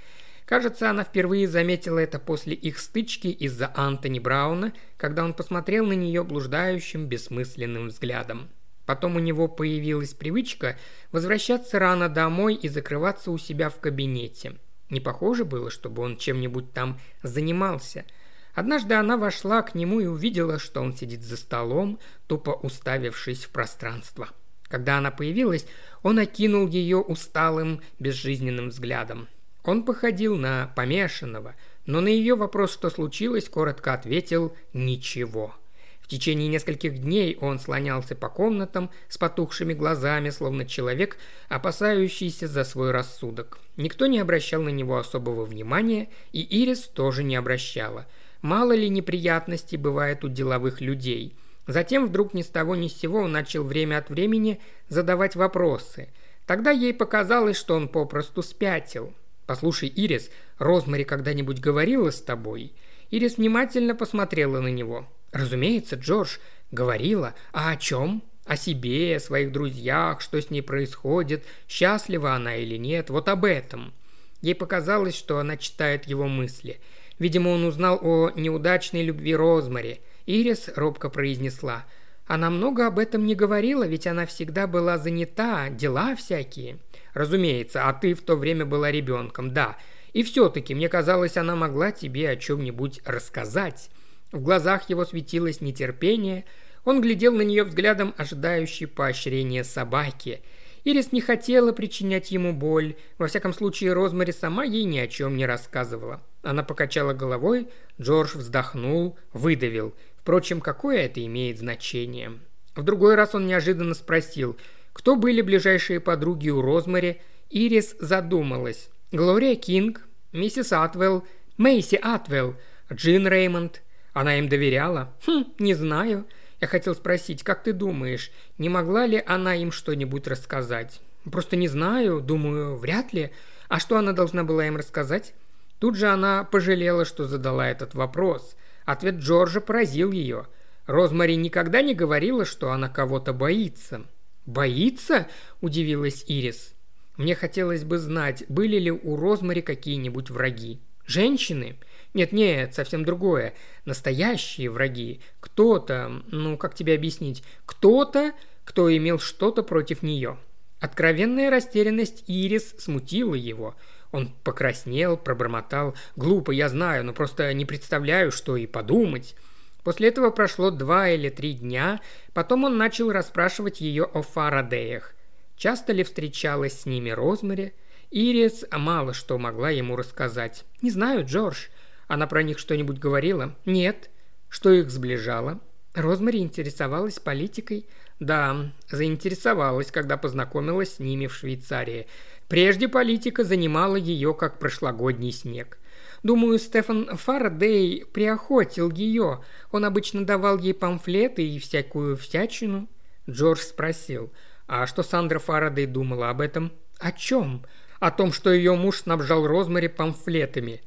Кажется, она впервые заметила это после их стычки из-за Антони Брауна, когда он посмотрел на нее блуждающим, бессмысленным взглядом. Потом у него появилась привычка возвращаться рано домой и закрываться у себя в кабинете. Не похоже было, чтобы он чем-нибудь там занимался. Однажды она вошла к нему и увидела, что он сидит за столом, тупо уставившись в пространство. Когда она появилась, он окинул ее усталым, безжизненным взглядом. Он походил на помешанного, но на ее вопрос, что случилось, коротко ответил «ничего». В течение нескольких дней он слонялся по комнатам с потухшими глазами, словно человек, опасающийся за свой рассудок. Никто не обращал на него особого внимания, и Ирис тоже не обращала. Мало ли неприятностей бывает у деловых людей. Затем вдруг ни с того ни с сего он начал время от времени задавать вопросы. Тогда ей показалось, что он попросту спятил. «Послушай, Ирис, Розмари когда-нибудь говорила с тобой?» Ирис внимательно посмотрела на него. Разумеется, Джордж говорила. А о чем? О себе, о своих друзьях, что с ней происходит, счастлива она или нет, вот об этом. Ей показалось, что она читает его мысли. Видимо, он узнал о неудачной любви Розмари. Ирис робко произнесла. Она много об этом не говорила, ведь она всегда была занята, дела всякие. Разумеется, а ты в то время была ребенком, да. И все-таки, мне казалось, она могла тебе о чем-нибудь рассказать. В глазах его светилось нетерпение, он глядел на нее взглядом, ожидающий поощрения собаки. Ирис не хотела причинять ему боль, во всяком случае Розмари сама ей ни о чем не рассказывала. Она покачала головой, Джордж вздохнул, выдавил. Впрочем, какое это имеет значение? В другой раз он неожиданно спросил, кто были ближайшие подруги у Розмари. Ирис задумалась. Глория Кинг, миссис Атвелл, Мэйси Атвелл, Джин Реймонд – она им доверяла? Хм, не знаю. Я хотел спросить, как ты думаешь, не могла ли она им что-нибудь рассказать? Просто не знаю, думаю, вряд ли. А что она должна была им рассказать? Тут же она пожалела, что задала этот вопрос. Ответ Джорджа поразил ее. Розмари никогда не говорила, что она кого-то боится. «Боится?» – удивилась Ирис. «Мне хотелось бы знать, были ли у Розмари какие-нибудь враги. Женщины? Нет-нет, совсем другое. Настоящие враги. Кто-то, ну как тебе объяснить, кто-то, кто имел что-то против нее. Откровенная растерянность Ирис смутила его. Он покраснел, пробормотал. «Глупо, я знаю, но просто не представляю, что и подумать». После этого прошло два или три дня, потом он начал расспрашивать ее о Фарадеях. Часто ли встречалась с ними Розмари? Ирис мало что могла ему рассказать. «Не знаю, Джордж. Она про них что-нибудь говорила? Нет. Что их сближало? Розмари интересовалась политикой? Да, заинтересовалась, когда познакомилась с ними в Швейцарии. Прежде политика занимала ее, как прошлогодний снег. Думаю, Стефан Фарадей приохотил ее. Он обычно давал ей памфлеты и всякую всячину. Джордж спросил, а что Сандра Фарадей думала об этом? О чем? О том, что ее муж снабжал Розмари памфлетами.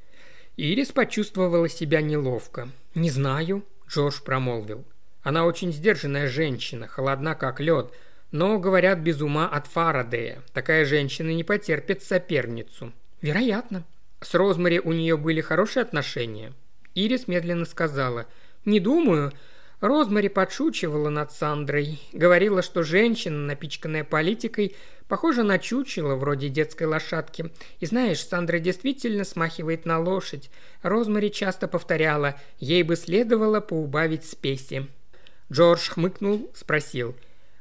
Ирис почувствовала себя неловко. «Не знаю», – Джош промолвил. «Она очень сдержанная женщина, холодна как лед, но, говорят, без ума от Фарадея. Такая женщина не потерпит соперницу». «Вероятно». С Розмари у нее были хорошие отношения. Ирис медленно сказала. «Не думаю. Розмари подшучивала над Сандрой. Говорила, что женщина, напичканная политикой, похожа на чучело, вроде детской лошадки. И знаешь, Сандра действительно смахивает на лошадь. Розмари часто повторяла, ей бы следовало поубавить спеси. Джордж хмыкнул, спросил.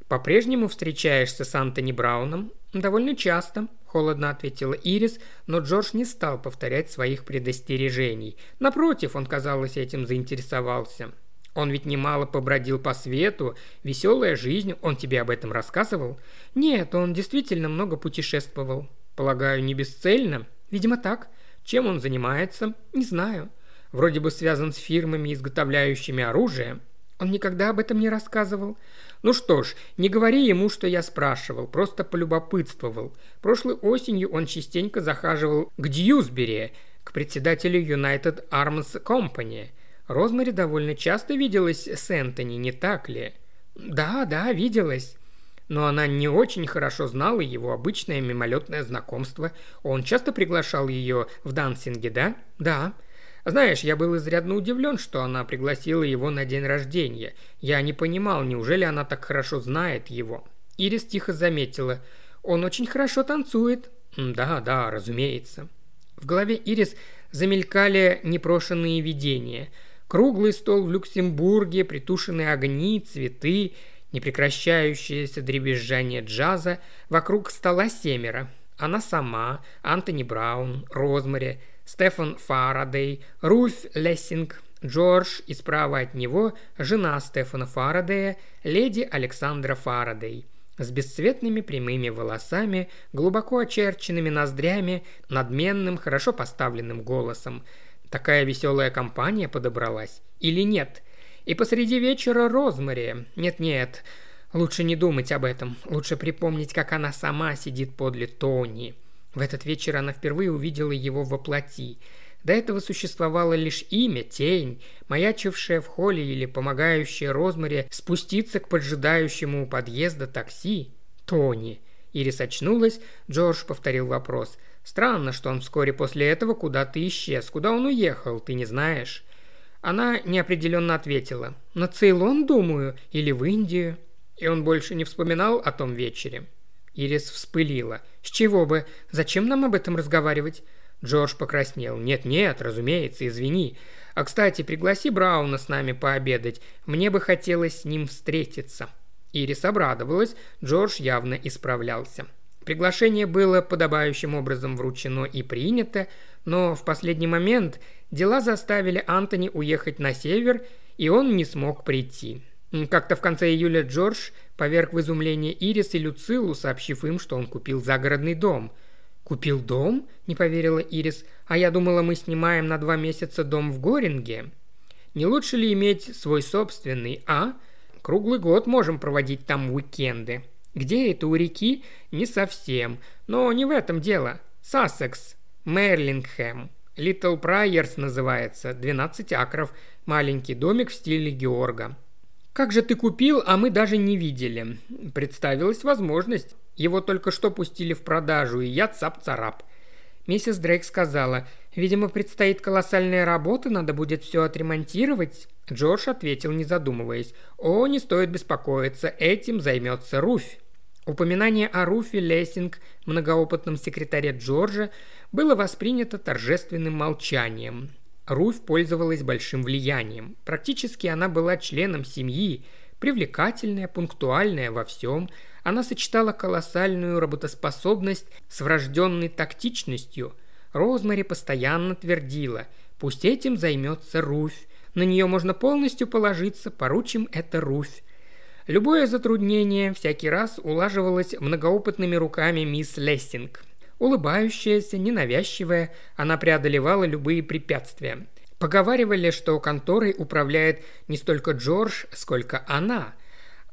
«По-прежнему встречаешься с Антони Брауном?» «Довольно часто», – холодно ответила Ирис, но Джордж не стал повторять своих предостережений. Напротив, он, казалось, этим заинтересовался. Он ведь немало побродил по свету, веселая жизнь, он тебе об этом рассказывал? Нет, он действительно много путешествовал. Полагаю, не бесцельно? Видимо, так. Чем он занимается? Не знаю. Вроде бы связан с фирмами, изготовляющими оружие. Он никогда об этом не рассказывал. Ну что ж, не говори ему, что я спрашивал, просто полюбопытствовал. Прошлой осенью он частенько захаживал к Дьюсбери, к председателю United Arms Company. Розмари довольно часто виделась с Энтони, не так ли? Да, да, виделась. Но она не очень хорошо знала его обычное мимолетное знакомство. Он часто приглашал ее в дансинге, да? Да. Знаешь, я был изрядно удивлен, что она пригласила его на день рождения. Я не понимал, неужели она так хорошо знает его. Ирис тихо заметила. Он очень хорошо танцует. Да, да, разумеется. В голове Ирис замелькали непрошенные видения. Круглый стол в Люксембурге, притушенные огни, цветы, непрекращающееся дребезжание джаза. Вокруг стола семеро. Она сама, Антони Браун, Розмари, Стефан Фарадей, Руф Лессинг, Джордж и справа от него жена Стефана Фарадея, леди Александра Фарадей с бесцветными прямыми волосами, глубоко очерченными ноздрями, надменным, хорошо поставленным голосом. Такая веселая компания подобралась. Или нет? И посреди вечера Розмари. Нет-нет, лучше не думать об этом. Лучше припомнить, как она сама сидит подле Тони. В этот вечер она впервые увидела его во плоти. До этого существовало лишь имя, тень, маячившая в холле или помогающая Розмаре спуститься к поджидающему у подъезда такси. Тони. Ирис очнулась, Джордж повторил вопрос. «Странно, что он вскоре после этого куда-то исчез. Куда он уехал, ты не знаешь?» Она неопределенно ответила. «На Цейлон, думаю, или в Индию». И он больше не вспоминал о том вечере. Ирис вспылила. «С чего бы? Зачем нам об этом разговаривать?» Джордж покраснел. «Нет-нет, разумеется, извини. А, кстати, пригласи Брауна с нами пообедать. Мне бы хотелось с ним встретиться». Ирис обрадовалась. Джордж явно исправлялся. Приглашение было подобающим образом вручено и принято, но в последний момент дела заставили Антони уехать на север, и он не смог прийти. Как-то в конце июля Джордж поверг в изумление Ирис и Люцилу, сообщив им, что он купил загородный дом. «Купил дом?» – не поверила Ирис. «А я думала, мы снимаем на два месяца дом в Горинге. Не лучше ли иметь свой собственный, а? Круглый год можем проводить там уикенды. Где это у реки? Не совсем. Но не в этом дело. Сассекс, Мерлингхэм, Литл Прайерс называется, 12 акров, маленький домик в стиле Георга. «Как же ты купил, а мы даже не видели?» Представилась возможность. Его только что пустили в продажу, и я цап-царап. Миссис Дрейк сказала, «Видимо, предстоит колоссальная работа, надо будет все отремонтировать». Джордж ответил, не задумываясь, «О, не стоит беспокоиться, этим займется Руфь». Упоминание о Руфе Лессинг, многоопытном секретаре Джорджа, было воспринято торжественным молчанием. Руф пользовалась большим влиянием. Практически она была членом семьи, привлекательная, пунктуальная во всем. Она сочетала колоссальную работоспособность с врожденной тактичностью. Розмари постоянно твердила «Пусть этим займется Руфь. На нее можно полностью положиться, поручим это Руфь». Любое затруднение всякий раз улаживалось многоопытными руками мисс Лессинг. Улыбающаяся, ненавязчивая, она преодолевала любые препятствия. Поговаривали, что конторой управляет не столько Джордж, сколько она.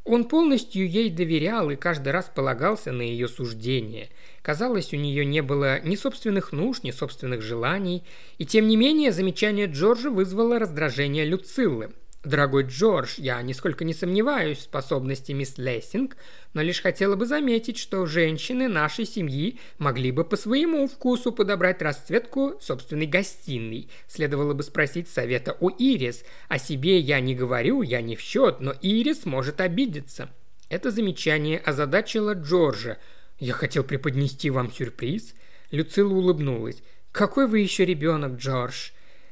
Он полностью ей доверял и каждый раз полагался на ее суждение. Казалось, у нее не было ни собственных нужд, ни собственных желаний. И тем не менее, замечание Джорджа вызвало раздражение Люциллы – Дорогой Джордж, я нисколько не сомневаюсь в способности мисс Лессинг, но лишь хотела бы заметить, что женщины нашей семьи могли бы по своему вкусу подобрать расцветку собственной гостиной. Следовало бы спросить совета у Ирис. О себе я не говорю, я не в счет, но Ирис может обидеться. Это замечание озадачило Джорджа. «Я хотел преподнести вам сюрприз». Люцила улыбнулась. «Какой вы еще ребенок, Джордж?»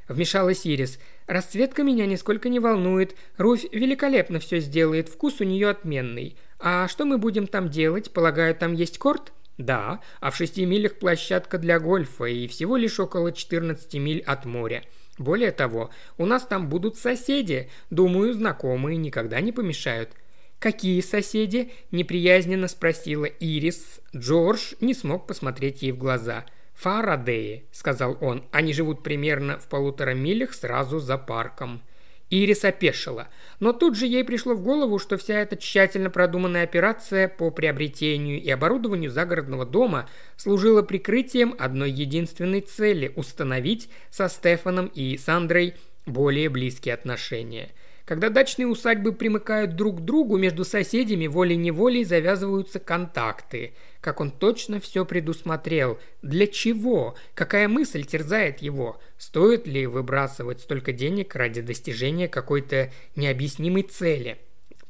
Вмешалась Ирис – Расцветка меня нисколько не волнует. Руфь великолепно все сделает, вкус у нее отменный. А что мы будем там делать? Полагаю, там есть корт? Да, а в шести милях площадка для гольфа и всего лишь около 14 миль от моря. Более того, у нас там будут соседи. Думаю, знакомые никогда не помешают. «Какие соседи?» – неприязненно спросила Ирис. Джордж не смог посмотреть ей в глаза – «Фарадеи», — сказал он. «Они живут примерно в полутора милях сразу за парком». Ирис опешила. Но тут же ей пришло в голову, что вся эта тщательно продуманная операция по приобретению и оборудованию загородного дома служила прикрытием одной единственной цели – установить со Стефаном и Сандрой более близкие отношения – когда дачные усадьбы примыкают друг к другу, между соседями волей-неволей завязываются контакты. Как он точно все предусмотрел. Для чего? Какая мысль терзает его? Стоит ли выбрасывать столько денег ради достижения какой-то необъяснимой цели?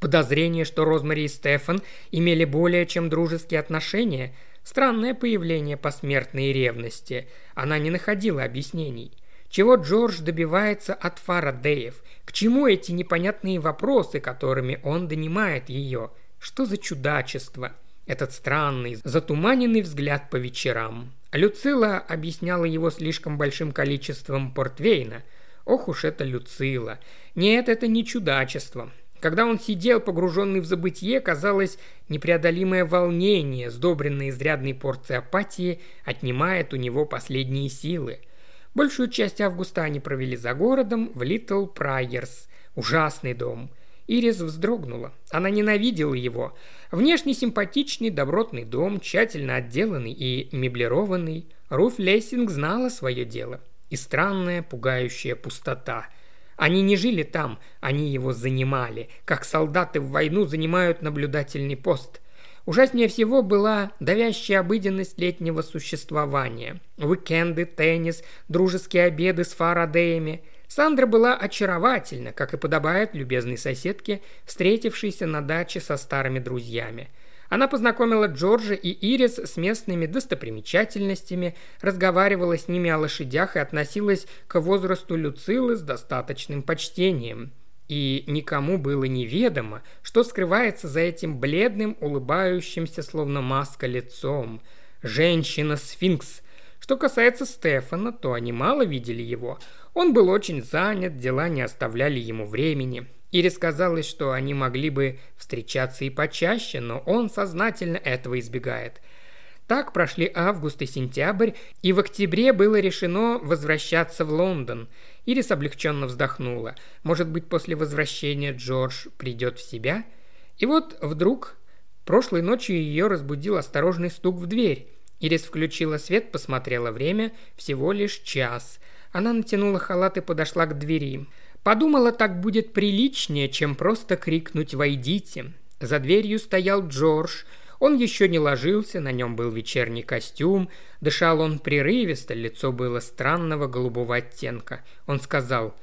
Подозрение, что Розмари и Стефан имели более чем дружеские отношения – Странное появление посмертной ревности. Она не находила объяснений. Чего Джордж добивается от Фарадеев? К чему эти непонятные вопросы, которыми он донимает ее? Что за чудачество? Этот странный, затуманенный взгляд по вечерам. Люцила объясняла его слишком большим количеством портвейна. Ох уж это Люцила. Нет, это не чудачество. Когда он сидел, погруженный в забытье, казалось, непреодолимое волнение, сдобренное изрядной порцией апатии, отнимает у него последние силы – Большую часть августа они провели за городом в Литл Прайерс. Ужасный дом. Ирис вздрогнула. Она ненавидела его. Внешне симпатичный, добротный дом, тщательно отделанный и меблированный. Руф Лессинг знала свое дело. И странная, пугающая пустота. Они не жили там, они его занимали, как солдаты в войну занимают наблюдательный пост. Ужаснее всего была давящая обыденность летнего существования. Уикенды, теннис, дружеские обеды с Фарадеями. Сандра была очаровательна, как и подобает любезной соседке, встретившейся на даче со старыми друзьями. Она познакомила Джорджа и Ирис с местными достопримечательностями, разговаривала с ними о лошадях и относилась к возрасту Люцилы с достаточным почтением – и никому было неведомо, что скрывается за этим бледным, улыбающимся, словно маска лицом. Женщина-сфинкс. Что касается Стефана, то они мало видели его. Он был очень занят, дела не оставляли ему времени. Ирис казалось, что они могли бы встречаться и почаще, но он сознательно этого избегает – так прошли август и сентябрь, и в октябре было решено возвращаться в Лондон. Ирис облегченно вздохнула. Может быть, после возвращения Джордж придет в себя? И вот вдруг прошлой ночью ее разбудил осторожный стук в дверь. Ирис включила свет, посмотрела время, всего лишь час. Она натянула халат и подошла к двери. Подумала, так будет приличнее, чем просто крикнуть «Войдите!». За дверью стоял Джордж – он еще не ложился, на нем был вечерний костюм, дышал он прерывисто, лицо было странного голубого оттенка. Он сказал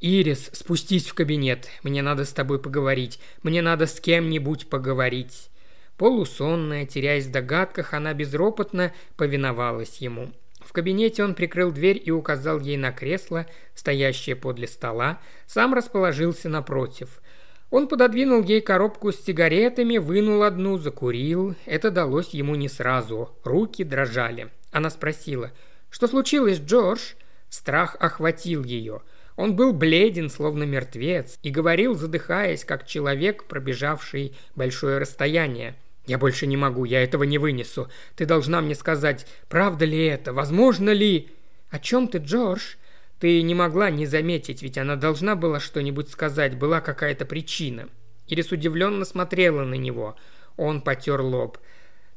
«Ирис, спустись в кабинет, мне надо с тобой поговорить, мне надо с кем-нибудь поговорить». Полусонная, теряясь в догадках, она безропотно повиновалась ему. В кабинете он прикрыл дверь и указал ей на кресло, стоящее подле стола, сам расположился напротив. Он пододвинул ей коробку с сигаретами, вынул одну, закурил. Это далось ему не сразу. Руки дрожали. Она спросила, «Что случилось, Джордж?» Страх охватил ее. Он был бледен, словно мертвец, и говорил, задыхаясь, как человек, пробежавший большое расстояние. «Я больше не могу, я этого не вынесу. Ты должна мне сказать, правда ли это, возможно ли...» «О чем ты, Джордж?» Ты не могла не заметить, ведь она должна была что-нибудь сказать, была какая-то причина. Ирис удивленно смотрела на него. Он потер лоб.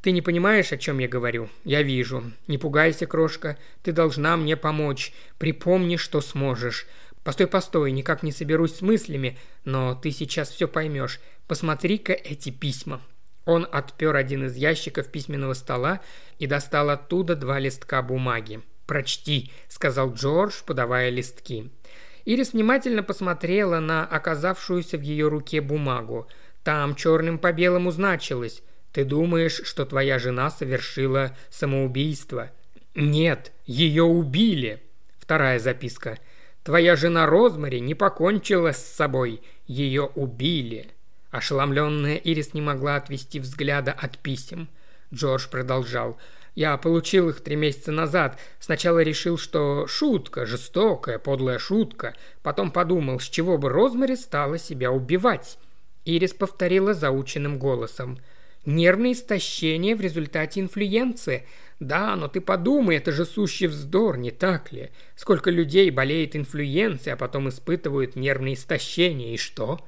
«Ты не понимаешь, о чем я говорю? Я вижу. Не пугайся, крошка. Ты должна мне помочь. Припомни, что сможешь. Постой, постой, никак не соберусь с мыслями, но ты сейчас все поймешь. Посмотри-ка эти письма». Он отпер один из ящиков письменного стола и достал оттуда два листка бумаги. «Прочти», — сказал Джордж, подавая листки. Ирис внимательно посмотрела на оказавшуюся в ее руке бумагу. Там черным по белому значилось «Ты думаешь, что твоя жена совершила самоубийство?» «Нет, ее убили!» Вторая записка. «Твоя жена Розмари не покончила с собой, ее убили!» Ошеломленная Ирис не могла отвести взгляда от писем. Джордж продолжал – я получил их три месяца назад. Сначала решил, что шутка, жестокая, подлая шутка. Потом подумал, с чего бы Розмари стала себя убивать. Ирис повторила заученным голосом. Нервное истощение в результате инфлюенции. Да, но ты подумай, это же сущий вздор, не так ли? Сколько людей болеет инфлюенцией, а потом испытывают нервное истощение, и что?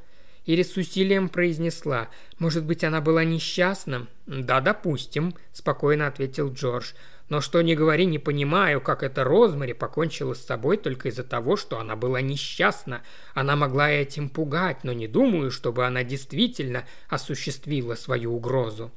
Ирис с усилием произнесла. «Может быть, она была несчастна?» «Да, допустим», – спокойно ответил Джордж. «Но что ни говори, не понимаю, как эта Розмари покончила с собой только из-за того, что она была несчастна. Она могла этим пугать, но не думаю, чтобы она действительно осуществила свою угрозу».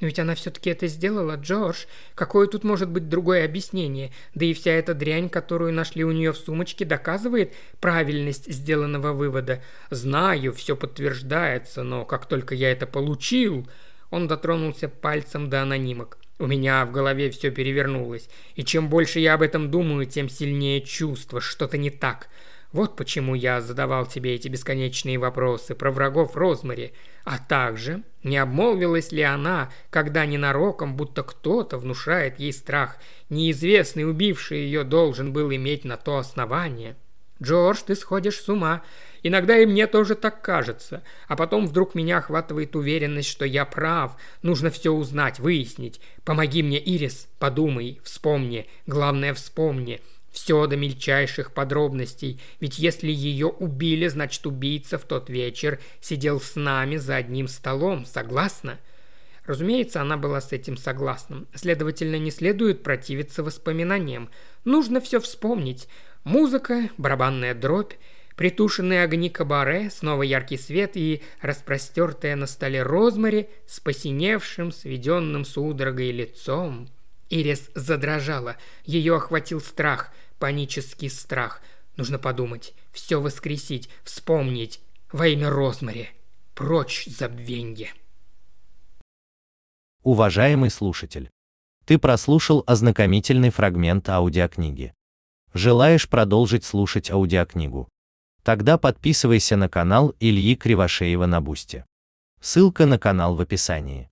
Но ведь она все-таки это сделала, Джордж. Какое тут может быть другое объяснение? Да и вся эта дрянь, которую нашли у нее в сумочке, доказывает правильность сделанного вывода. Знаю, все подтверждается, но как только я это получил... Он дотронулся пальцем до анонимок. У меня в голове все перевернулось. И чем больше я об этом думаю, тем сильнее чувство, что-то не так. Вот почему я задавал тебе эти бесконечные вопросы про врагов Розмари. А также, не обмолвилась ли она, когда ненароком, будто кто-то внушает ей страх, неизвестный убивший ее должен был иметь на то основание? «Джордж, ты сходишь с ума. Иногда и мне тоже так кажется. А потом вдруг меня охватывает уверенность, что я прав. Нужно все узнать, выяснить. Помоги мне, Ирис. Подумай, вспомни. Главное, вспомни. Все до мельчайших подробностей, ведь если ее убили, значит убийца в тот вечер сидел с нами за одним столом, согласна? Разумеется, она была с этим согласна. Следовательно, не следует противиться воспоминаниям. Нужно все вспомнить. Музыка, барабанная дробь, притушенные огни кабаре, снова яркий свет и распростертая на столе розмари с посиневшим, сведенным судорогой лицом. Ирис задрожала. Ее охватил страх – панический страх. Нужно подумать, все воскресить, вспомнить. Во имя Розмари. Прочь забвенье. Уважаемый слушатель, ты прослушал ознакомительный фрагмент аудиокниги. Желаешь продолжить слушать аудиокнигу? Тогда подписывайся на канал Ильи Кривошеева на Бусте. Ссылка на канал в описании.